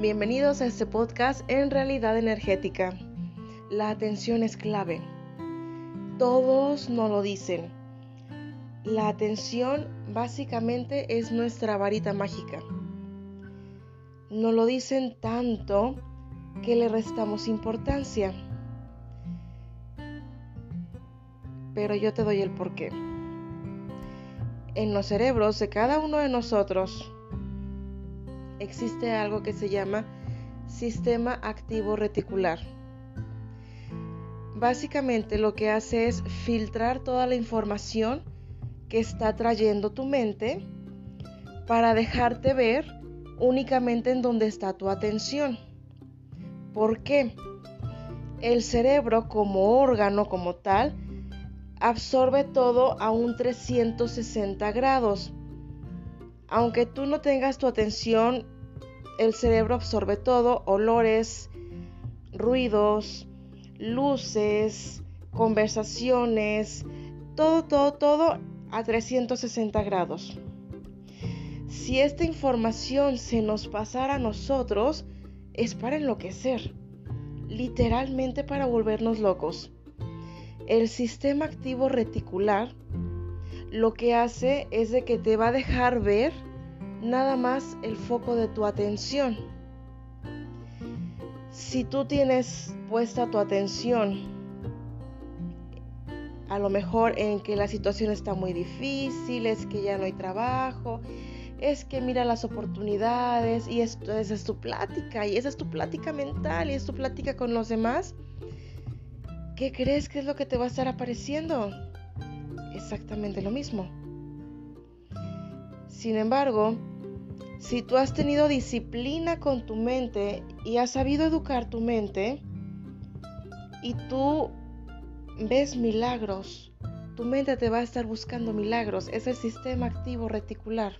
Bienvenidos a este podcast en realidad energética. La atención es clave. Todos nos lo dicen. La atención básicamente es nuestra varita mágica. Nos lo dicen tanto que le restamos importancia. Pero yo te doy el porqué. En los cerebros de cada uno de nosotros existe algo que se llama sistema activo reticular. Básicamente lo que hace es filtrar toda la información que está trayendo tu mente para dejarte ver únicamente en donde está tu atención. ¿Por qué? El cerebro como órgano como tal absorbe todo a un 360 grados. Aunque tú no tengas tu atención, el cerebro absorbe todo, olores, ruidos, luces, conversaciones, todo, todo, todo a 360 grados. Si esta información se nos pasara a nosotros, es para enloquecer, literalmente para volvernos locos. El sistema activo reticular lo que hace es de que te va a dejar ver nada más el foco de tu atención. Si tú tienes puesta tu atención a lo mejor en que la situación está muy difícil, es que ya no hay trabajo, es que mira las oportunidades y esto, esa es tu plática y esa es tu plática mental y es tu plática con los demás, ¿qué crees que es lo que te va a estar apareciendo? exactamente lo mismo. Sin embargo, si tú has tenido disciplina con tu mente y has sabido educar tu mente y tú ves milagros, tu mente te va a estar buscando milagros, es el sistema activo reticular.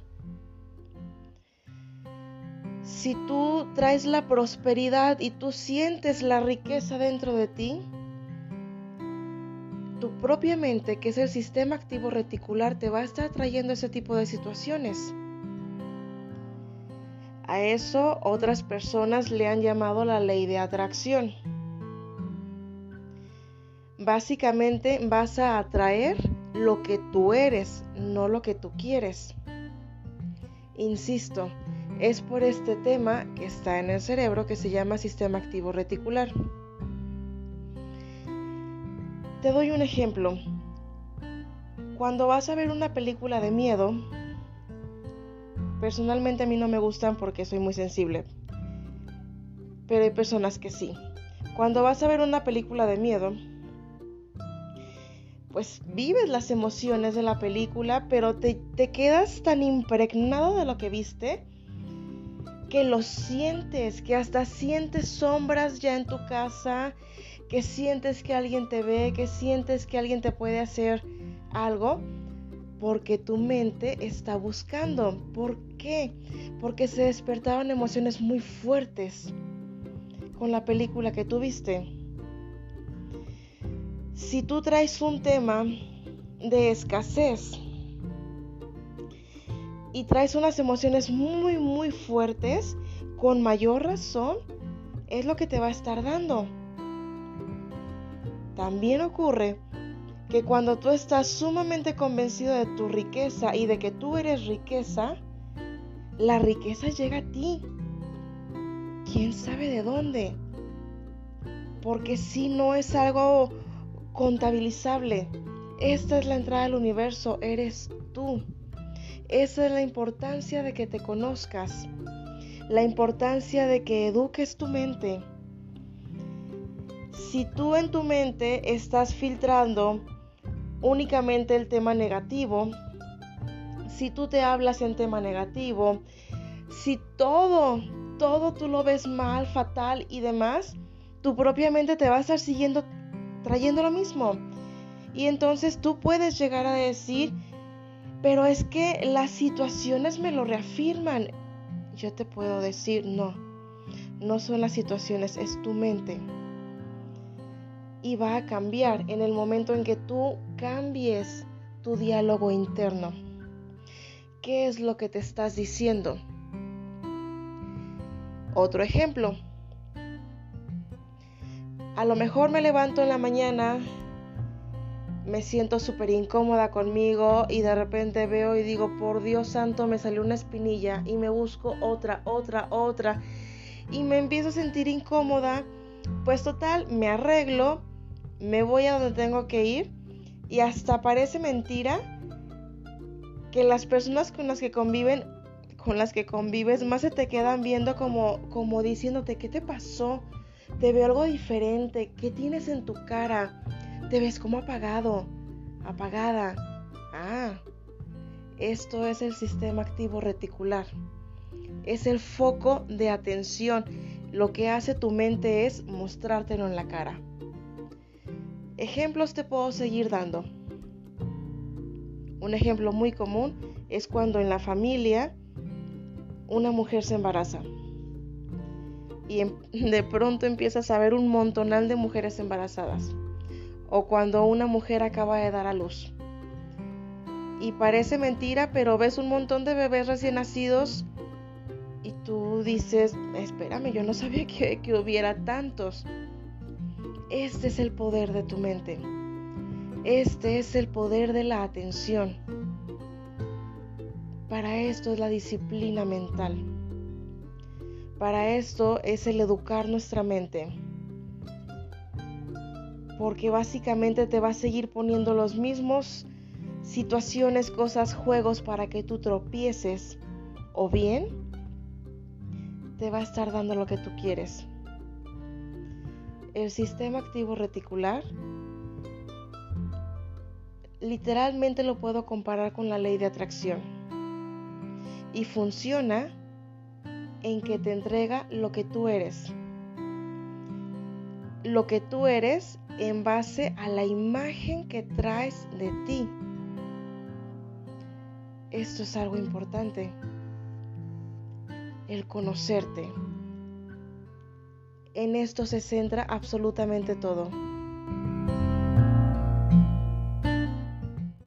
Si tú traes la prosperidad y tú sientes la riqueza dentro de ti, tu propia mente, que es el sistema activo reticular, te va a estar trayendo ese tipo de situaciones. A eso otras personas le han llamado la ley de atracción. Básicamente vas a atraer lo que tú eres, no lo que tú quieres. Insisto, es por este tema que está en el cerebro que se llama sistema activo reticular. Te doy un ejemplo. Cuando vas a ver una película de miedo, personalmente a mí no me gustan porque soy muy sensible, pero hay personas que sí. Cuando vas a ver una película de miedo, pues vives las emociones de la película, pero te, te quedas tan impregnado de lo que viste que lo sientes, que hasta sientes sombras ya en tu casa, que sientes que alguien te ve, que sientes que alguien te puede hacer algo, porque tu mente está buscando. ¿Por qué? Porque se despertaron emociones muy fuertes con la película que tuviste. Si tú traes un tema de escasez y traes unas emociones muy, muy fuertes, con mayor razón, es lo que te va a estar dando. También ocurre que cuando tú estás sumamente convencido de tu riqueza y de que tú eres riqueza, la riqueza llega a ti. ¿Quién sabe de dónde? Porque si no es algo contabilizable, esta es la entrada al universo, eres tú. Esa es la importancia de que te conozcas, la importancia de que eduques tu mente si tú en tu mente estás filtrando únicamente el tema negativo, si tú te hablas en tema negativo, si todo, todo tú lo ves mal, fatal y demás, tu propia mente te va a estar siguiendo trayendo lo mismo. Y entonces tú puedes llegar a decir, pero es que las situaciones me lo reafirman. Yo te puedo decir, no, no son las situaciones, es tu mente y va a cambiar en el momento en que tú cambies tu diálogo interno. ¿Qué es lo que te estás diciendo? Otro ejemplo. A lo mejor me levanto en la mañana, me siento súper incómoda conmigo y de repente veo y digo, por Dios santo, me salió una espinilla y me busco otra, otra, otra y me empiezo a sentir incómoda. Pues total, me arreglo, me voy a donde tengo que ir y hasta parece mentira que las personas con las que conviven, con las que convives, más se te quedan viendo como, como diciéndote, ¿qué te pasó? Te veo algo diferente, ¿qué tienes en tu cara? Te ves como apagado, apagada. Ah, esto es el sistema activo reticular. Es el foco de atención. Lo que hace tu mente es mostrártelo en la cara. Ejemplos te puedo seguir dando. Un ejemplo muy común es cuando en la familia una mujer se embaraza y em, de pronto empiezas a ver un montonal de mujeres embarazadas o cuando una mujer acaba de dar a luz. Y parece mentira, pero ves un montón de bebés recién nacidos y tú dices, espérame, yo no sabía que, que hubiera tantos. Este es el poder de tu mente. Este es el poder de la atención. Para esto es la disciplina mental. Para esto es el educar nuestra mente porque básicamente te va a seguir poniendo los mismos situaciones, cosas, juegos para que tú tropieces o bien te va a estar dando lo que tú quieres. El sistema activo reticular literalmente lo puedo comparar con la ley de atracción y funciona en que te entrega lo que tú eres. Lo que tú eres en base a la imagen que traes de ti. Esto es algo importante. El conocerte. En esto se centra absolutamente todo.